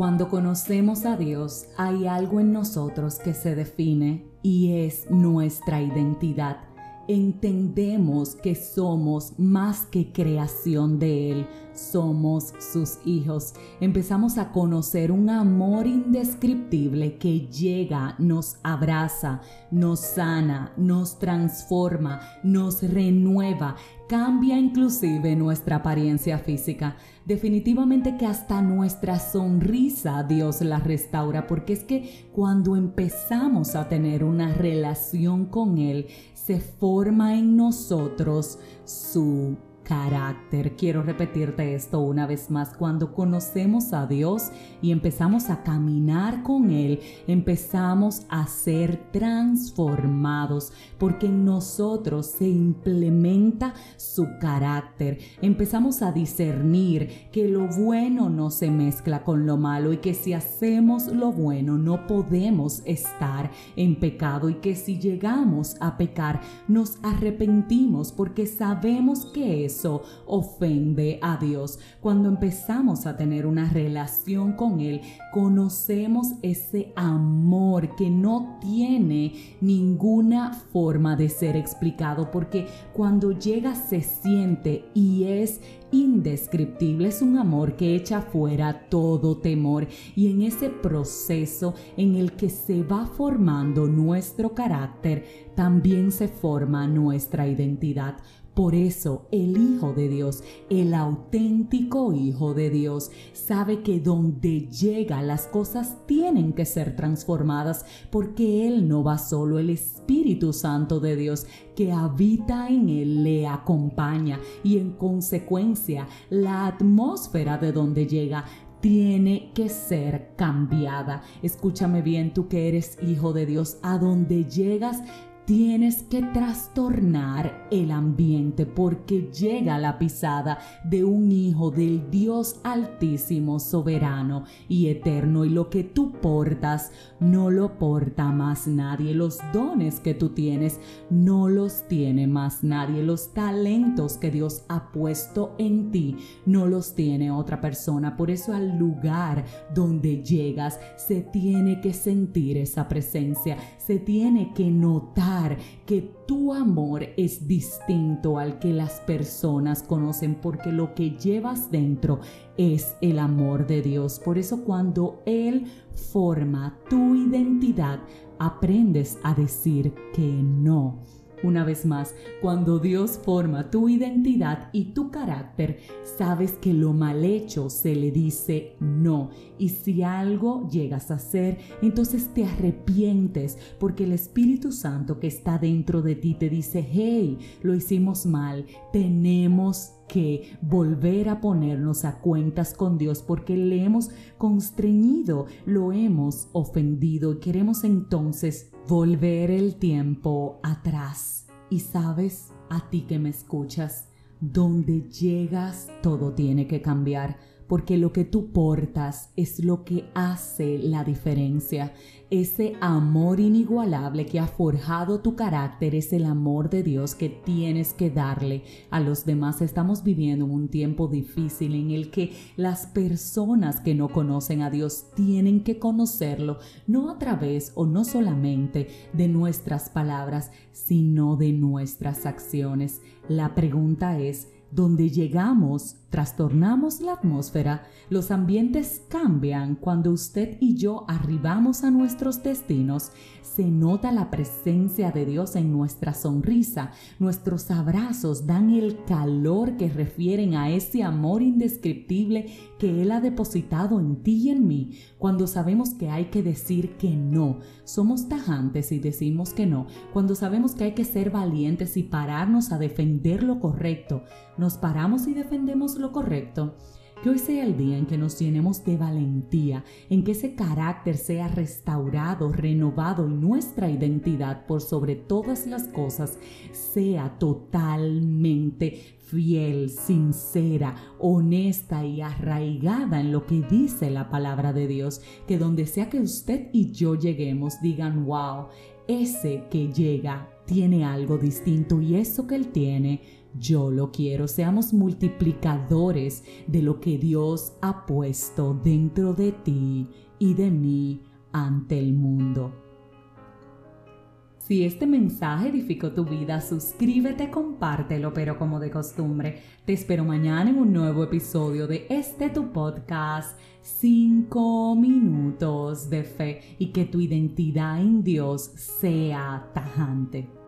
Cuando conocemos a Dios, hay algo en nosotros que se define y es nuestra identidad. Entendemos que somos más que creación de Él, somos sus hijos. Empezamos a conocer un amor indescriptible que llega, nos abraza, nos sana, nos transforma, nos renueva, cambia inclusive nuestra apariencia física. Definitivamente que hasta nuestra sonrisa Dios la restaura, porque es que cuando empezamos a tener una relación con Él, se forma en nosotros su carácter. Quiero repetirte esto una vez más. Cuando conocemos a Dios y empezamos a caminar con Él, empezamos a ser transformados porque en nosotros se implementa su carácter. Empezamos a discernir que lo bueno no se mezcla con lo malo y que si hacemos lo bueno no podemos estar en pecado y que si llegamos a pecar nos arrepentimos porque sabemos que es ofende a Dios. Cuando empezamos a tener una relación con Él, conocemos ese amor que no tiene ninguna forma de ser explicado, porque cuando llega se siente y es indescriptible, es un amor que echa fuera todo temor y en ese proceso en el que se va formando nuestro carácter, también se forma nuestra identidad. Por eso el Hijo de Dios, el auténtico Hijo de Dios, sabe que donde llega las cosas tienen que ser transformadas porque Él no va solo, el Espíritu Santo de Dios que habita en Él le acompaña y en consecuencia la atmósfera de donde llega tiene que ser cambiada. Escúchame bien, tú que eres hijo de Dios, a donde llegas tienes que trastornar el ambiente porque llega la pisada de un hijo del Dios altísimo, soberano y eterno y lo que tú portas no lo porta más nadie. Los dones que tú tienes no los tiene más nadie. Los talentos que Dios ha puesto en ti no los tiene otra persona. Por eso al lugar donde llegas se tiene que sentir esa presencia, se tiene que notar que tu amor es distinto al que las personas conocen porque lo que llevas dentro es el amor de Dios. Por eso cuando Él forma tu identidad, aprendes a decir que no una vez más, cuando Dios forma tu identidad y tu carácter, sabes que lo mal hecho se le dice no. Y si algo llegas a hacer, entonces te arrepientes porque el Espíritu Santo que está dentro de ti te dice, hey, lo hicimos mal, tenemos que volver a ponernos a cuentas con Dios porque le hemos constreñido, lo hemos ofendido y queremos entonces volver el tiempo atrás. Y sabes, a ti que me escuchas, donde llegas todo tiene que cambiar porque lo que tú portas es lo que hace la diferencia. Ese amor inigualable que ha forjado tu carácter es el amor de Dios que tienes que darle a los demás. Estamos viviendo un tiempo difícil en el que las personas que no conocen a Dios tienen que conocerlo, no a través o no solamente de nuestras palabras, sino de nuestras acciones. La pregunta es, donde llegamos, trastornamos la atmósfera, los ambientes cambian. Cuando usted y yo arribamos a nuestros destinos, se nota la presencia de Dios en nuestra sonrisa, nuestros abrazos dan el calor que refieren a ese amor indescriptible que Él ha depositado en ti y en mí, cuando sabemos que hay que decir que no, somos tajantes y decimos que no, cuando sabemos que hay que ser valientes y pararnos a defender lo correcto, nos paramos y defendemos lo correcto. Que hoy sea el día en que nos llenemos de valentía, en que ese carácter sea restaurado, renovado y nuestra identidad por sobre todas las cosas sea totalmente fiel, sincera, honesta y arraigada en lo que dice la palabra de Dios. Que donde sea que usted y yo lleguemos digan, wow, ese que llega tiene algo distinto y eso que él tiene yo lo quiero. Seamos multiplicadores de lo que Dios ha puesto dentro de ti y de mí ante el mundo. Si este mensaje edificó tu vida, suscríbete, compártelo, pero como de costumbre, te espero mañana en un nuevo episodio de este tu podcast, 5 minutos de fe y que tu identidad en Dios sea tajante.